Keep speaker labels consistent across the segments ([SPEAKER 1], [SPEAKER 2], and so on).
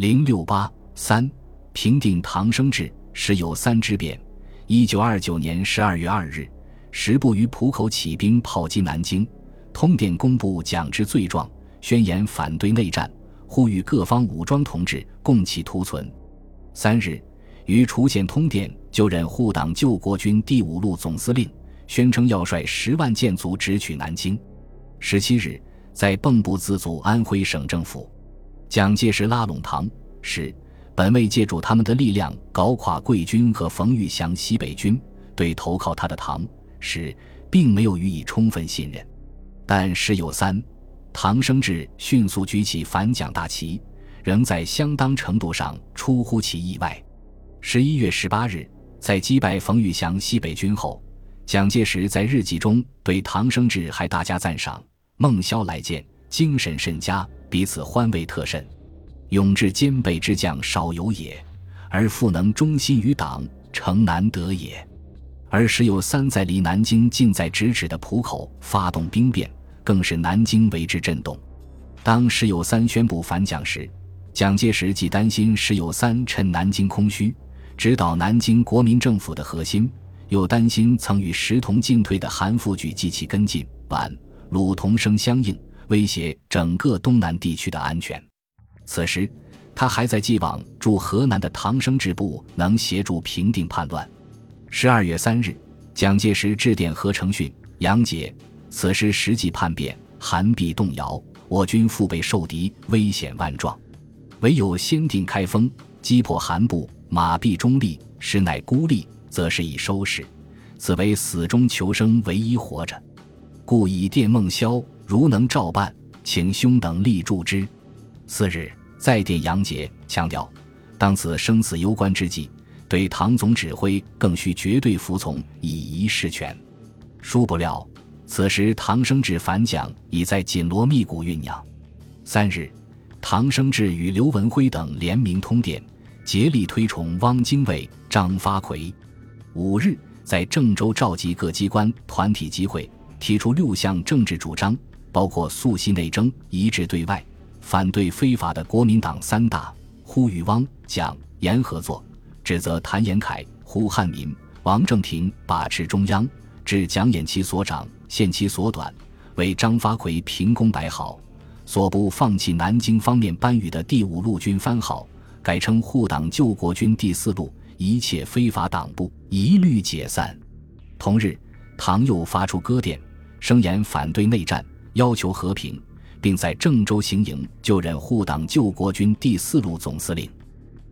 [SPEAKER 1] 零六八三平定唐生智时有三之变。一九二九年十二月二日，十部于浦口起兵炮击南京。通电公布蒋之罪状，宣言反对内战，呼吁各方武装同志共起图存。三日，于楚县通电就任护党救国军第五路总司令，宣称要率十万舰卒直取南京。十七日，在蚌埠自组安徽省政府。蒋介石拉拢唐使，本为借助他们的力量搞垮桂军和冯玉祥西北军，对投靠他的唐使并没有予以充分信任。但时有三，唐生智迅速举起反蒋大旗，仍在相当程度上出乎其意外。十一月十八日，在击败冯玉祥西北军后，蒋介石在日记中对唐生智还大加赞赏：“孟萧来见，精神甚佳。”彼此欢慰特甚，勇志兼备之将少有也，而复能忠心于党，诚难得也。而时有三在离南京近在咫尺的浦口发动兵变，更是南京为之震动。当时有三宣布反蒋时，蒋介石既担心时有三趁南京空虚，直捣南京国民政府的核心，又担心曾与石同进退的韩复榘及其跟进皖鲁同声相应。威胁整个东南地区的安全。此时，他还在寄望驻河南的唐生智部能协助平定叛乱。十二月三日，蒋介石致电何成训、杨杰：“此时实际叛变，韩必动摇，我军腹背受敌，危险万状。唯有先定开封，击破韩部，马必中立，实乃孤立，则是已收拾。此为死中求生唯一活着。故以电孟萧。”如能照办，请兄等力助之。次日再电杨杰，强调当此生死攸关之际，对唐总指挥更需绝对服从，以一事权。殊不料，此时唐生智反蒋已在紧锣密鼓酝酿。三日，唐生智与刘文辉等联名通电，竭力推崇汪精卫、张发奎。五日，在郑州召集各机关团体集会，提出六项政治主张。包括肃系内争、一致对外、反对非法的国民党三大，呼吁汪、蒋、严合作，指责谭延闿、胡汉民、王正廷把持中央，置蒋掩其所长，限其所短，为张发奎凭功摆好，所部放弃南京方面颁予的第五路军番号，改称护党救国军第四路，一切非法党部一律解散。同日，唐又发出歌电，声言反对内战。要求和平，并在郑州行营就任护党救国军第四路总司令。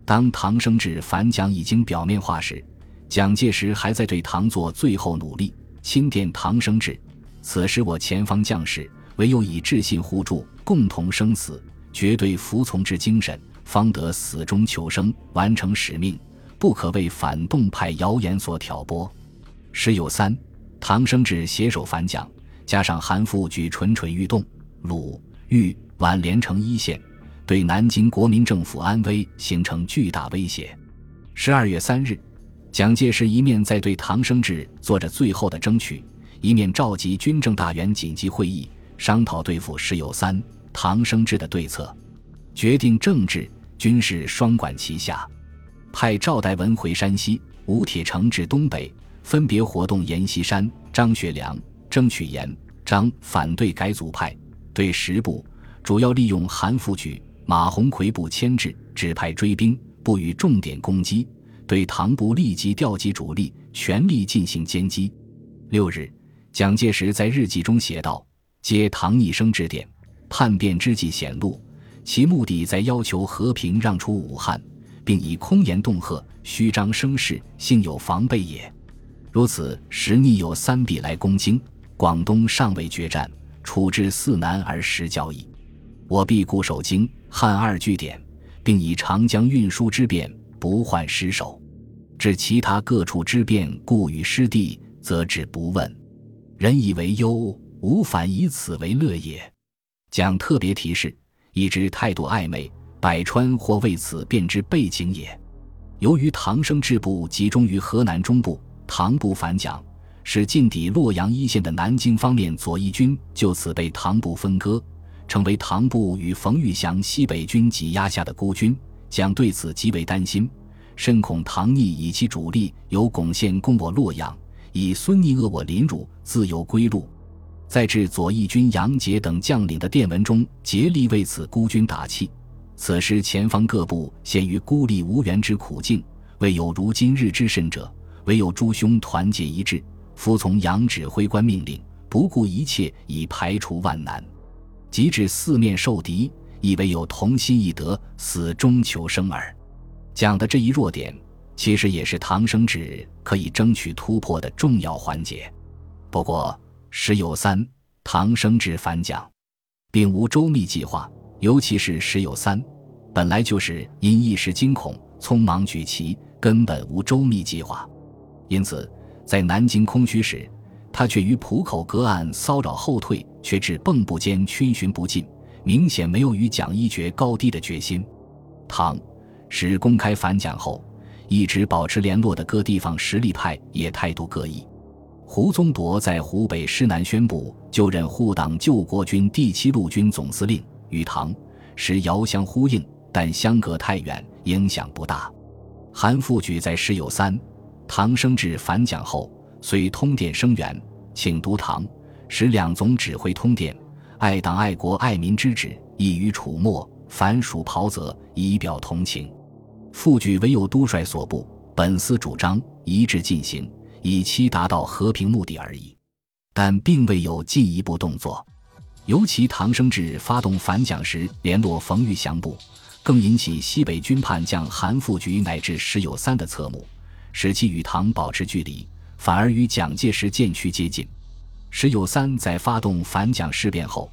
[SPEAKER 1] 当唐生智反蒋已经表面化时，蒋介石还在对唐做最后努力。钦电唐生智：此时我前方将士唯有以致信互助，共同生死，绝对服从之精神，方得死中求生，完成使命，不可为反动派谣言所挑拨。时有三，唐生智携手反蒋。加上韩复榘蠢蠢欲动，鲁豫皖连成一线，对南京国民政府安危形成巨大威胁。十二月三日，蒋介石一面在对唐生智做着最后的争取，一面召集军政大员紧急会议，商讨对付石友三、唐生智的对策，决定政治军事双管齐下，派赵代文回山西，吴铁城至东北，分别活动阎锡山、张学良。争取严张反对改组派，对十部主要利用韩复榘、马鸿逵部牵制，指派追兵，不予重点攻击；对唐部立即调集主力，全力进行歼击。六日，蒋介石在日记中写道：“接唐一生致电，叛变之计显露，其目的在要求和平让出武汉，并以空言恫吓，虚张声势，幸有防备也。如此，时逆有三笔来攻京。”广东尚未决战，处置四难而失交矣。我必固守京汉二据点，并以长江运输之便不患失守。至其他各处之便故与失地，则止不问。人以为忧，无反以此为乐也。讲特别提示，以知态度暧昧，百川或为此便之背景也。由于唐生智部集中于河南中部，唐不反蒋。使进抵洛阳一线的南京方面左翼军就此被唐部分割，成为唐部与冯玉祥西北军挤压下的孤军，蒋对此极为担心，深恐唐逆以其主力由巩县攻我洛阳，以孙逆扼我临汝，自由归路。在致左翼军杨杰等将领的电文中，竭力为此孤军打气。此时前方各部陷于孤立无援之苦境，未有如今日之甚者，唯有诸兄团结一致，服从杨指挥官命令，不顾一切以排除万难。即至四面受敌，亦唯有同心一德，死中求生耳。讲的这一弱点，其实也是唐生智可以争取突破的重要环节。不过，时有三，唐生智反蒋，并无周密计划，尤其是时有三，本来就是因一时惊恐，匆忙举旗，根本无周密计划。因此，在南京空虚时，他却于浦口隔岸骚扰后退，却至蚌埠间逡巡不进，明显没有与蒋一决高低的决心。唐使公开反蒋后，一直保持联络的各地方实力派也态度各异。胡宗铎在湖北师南宣布就任护党救国军第七路军总司令，与唐时遥相呼应，但相隔太远，影响不大。韩复榘在师有三，唐生智反蒋后，遂通电声援，请读唐使两总指挥通电，爱党爱国爱民之旨，易于楚墨，凡属袍泽，以表同情。复榘唯有督帅所部，本司主张一致进行。以期达到和平目的而已，但并未有进一步动作。尤其唐生智发动反蒋时联络冯玉祥部，更引起西北军叛将韩复榘乃至石友三的侧目，使其与唐保持距离，反而与蒋介石渐趋接近。石友三在发动反蒋事变后，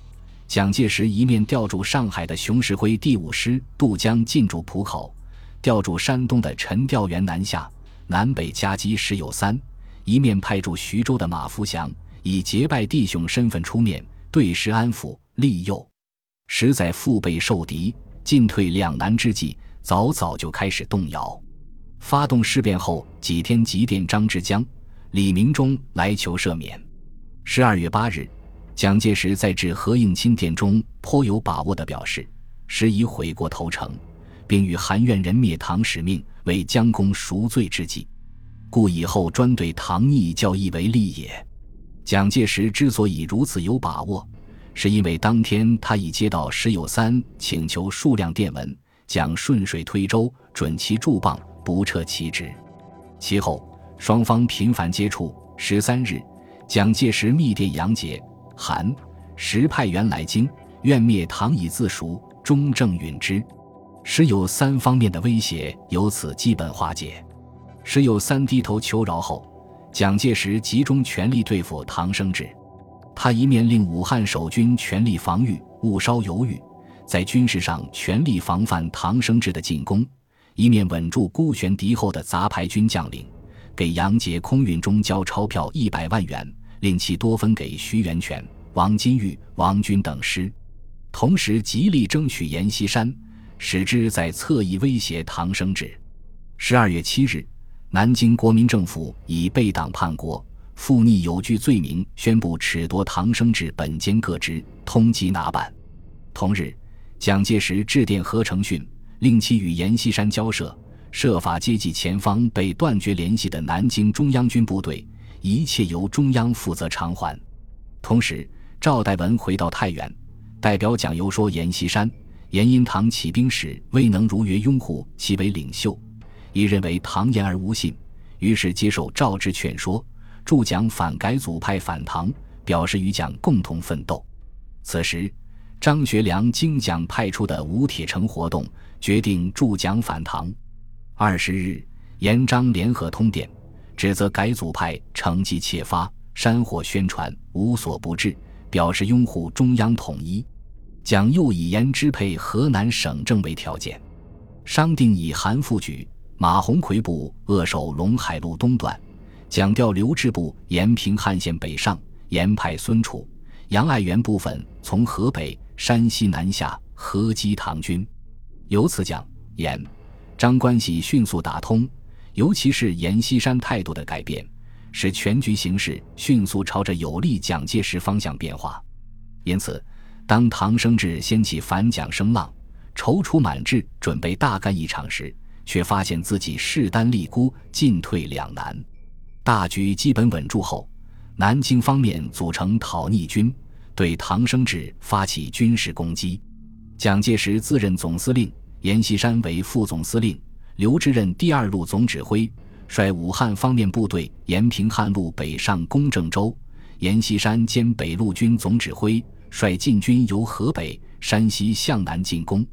[SPEAKER 1] 蒋介石一面调驻上海的熊式辉第五师渡江进驻浦口，调驻山东的陈调元南下，南北夹击石友三。一面派驻徐州的马福祥以结拜弟兄身份出面对时安抚利诱，实在腹背受敌、进退两难之际，早早就开始动摇。发动事变后几天，急电张之江、李明忠来求赦免。十二月八日，蒋介石在致何应钦电中颇有把握地表示，时已悔过投诚，并与韩愿人灭唐使命为将功赎罪之计。故以后专对唐逆教义为利也。蒋介石之所以如此有把握，是因为当天他已接到石友三请求数量电文，蒋顺水推舟，准其驻棒，不撤其职。其后双方频繁接触。十三日，蒋介石密电杨杰、韩、石派员来京，愿灭唐以自赎，中正允之。石友三方面的威胁由此基本化解。时有三低头求饶后，蒋介石集中全力对付唐生智。他一面令武汉守军全力防御，勿稍犹豫，在军事上全力防范唐生智的进攻；一面稳住孤悬敌后的杂牌军将领，给杨杰空运中交钞票一百万元，令其多分给徐源泉、王金玉、王军等师。同时极力争取阎锡山，使之在侧翼威胁唐生智。十二月七日。南京国民政府以被党叛国、附逆有据罪名，宣布褫夺唐生智本兼各职，通缉拿办。同日，蒋介石致电何成训，令其与阎锡山交涉，设法接济前方被断绝联系的南京中央军部队，一切由中央负责偿还。同时，赵代文回到太原，代表蒋游说阎锡山，阎因堂起兵时未能如约拥护其为领袖。亦认为唐言而无信，于是接受赵之劝说，助蒋反改组派反唐，表示与蒋共同奋斗。此时，张学良经蒋派出的吴铁城活动，决定助蒋反唐。二十日，严张联合通电，指责改组派成绩窃发、煽火宣传，无所不至，表示拥护中央统一。蒋又以严支配河南省政为条件，商定以韩复榘。马鸿逵部扼守陇海路东段，蒋调刘志部沿平汉线北上，严派孙楚、杨爱元部分从河北、山西南下合击唐军。由此讲，严、张关系迅速打通，尤其是阎锡山态度的改变，使全局形势迅速朝着有利蒋介石方向变化。因此，当唐生智掀起反蒋声浪，踌躇满志，准备大干一场时，却发现自己势单力孤，进退两难。大局基本稳住后，南京方面组成讨逆军，对唐生智发起军事攻击。蒋介石自任总司令，阎锡山为副总司令，刘志任第二路总指挥，率武汉方面部队沿平汉路北上攻郑州。阎锡山兼北路军总指挥，率禁军由河北、山西向南进攻。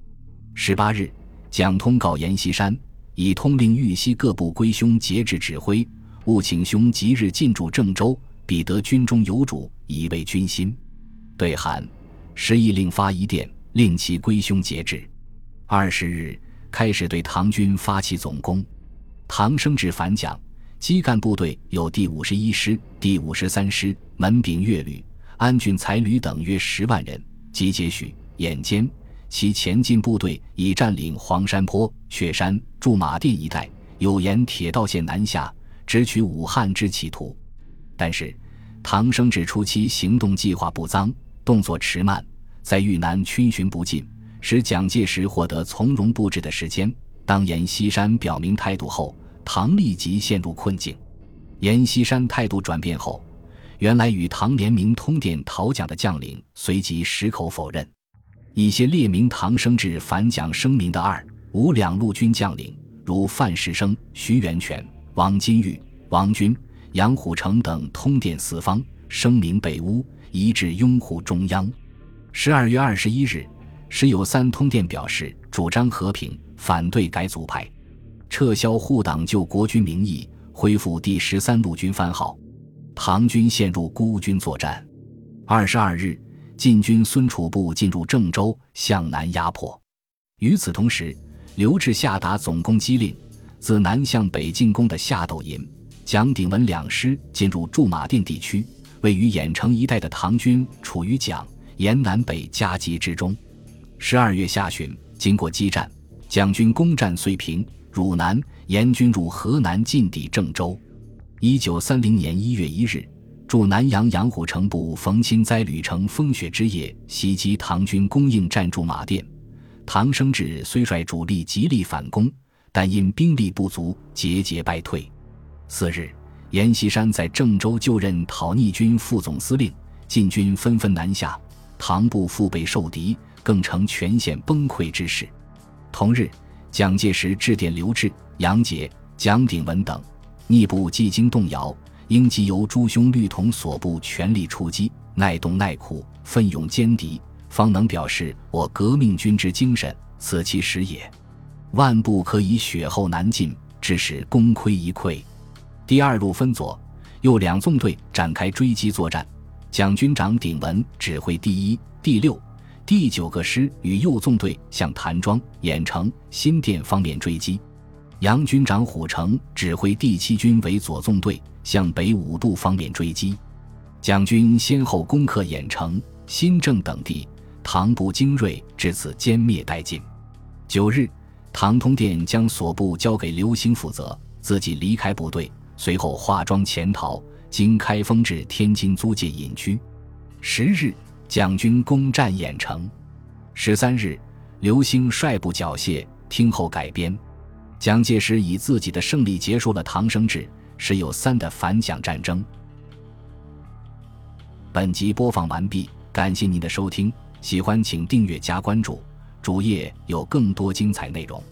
[SPEAKER 1] 十八日，蒋通告阎锡山，已通令豫西各部归兄节制指挥，务请兄即日进驻郑州，彼得军中有主，以慰军心。对韩，时亦令发一电，令其归兄节制。二十日，开始对唐军发起总攻。唐生智反蒋。基干部队有第五十一师、第五十三师、门柄乐旅、安郡才旅等约十万人，集结许、眼尖。其前进部队已占领黄山坡、雪山、驻马店一带，有沿铁道线南下，直取武汉之企图。但是，唐生智初期行动计划不臧，动作迟慢，在豫南逡巡不进，使蒋介石获得从容布置的时间。当阎锡山表明态度后。唐立即陷入困境，阎锡山态度转变后，原来与唐联名通电讨蒋的将领随即矢口否认。一些列明唐生智反蒋声明的二五两路军将领，如范石生、徐源泉、王金玉、王军、杨虎城等，通电四方，声明北乌，一致拥护中央。十二月二十一日，时有三通电表示主张和平，反对改组派。撤销护党救国军名义，恢复第十三路军番号。唐军陷入孤军作战。二十二日，晋军孙楚部进入郑州，向南压迫。与此同时，刘志下达总攻击令，自南向北进攻的夏斗寅、蒋鼎文两师进入驻马店地区，位于郾城一带的唐军处于蒋沿南北夹击之中。十二月下旬，经过激战，蒋军攻占遂平。汝南严军入河南进抵郑州。一九三零年一月一日，驻南阳杨虎城部冯钦哉旅程风雪之夜袭击唐军供应站驻马店。唐生智虽率主力极力反攻，但因兵力不足，节节败退。次日，阎锡山在郑州就任讨逆军副总司令，晋军纷纷南下，唐部腹背受敌，更成全线崩溃之势。同日。蒋介石致电刘峙、杨杰、蒋鼎文等，逆部既经动摇，应即由诸兄绿同所部全力出击，耐冻耐苦，奋勇歼敌，方能表示我革命军之精神，此其时也。万不可以雪后难进，致使功亏一篑。第二路分左、右两纵队展开追击作战，蒋军长鼎文指挥第一、第六。第九个师与右纵队向谭庄、郾城、新店方面追击，杨军长虎城指挥第七军为左纵队向北五渡方面追击。蒋军先后攻克郾城、新郑等地，唐部精锐至此歼灭殆尽。九日，唐通电将所部交给刘兴负责，自己离开部队，随后化妆潜逃，经开封至天津租界隐居。十日。蒋军攻占郾城，十三日，刘兴率部缴械，听候改编。蒋介石以自己的胜利结束了唐生智石友三的反蒋战争。本集播放完毕，感谢您的收听，喜欢请订阅加关注，主页有更多精彩内容。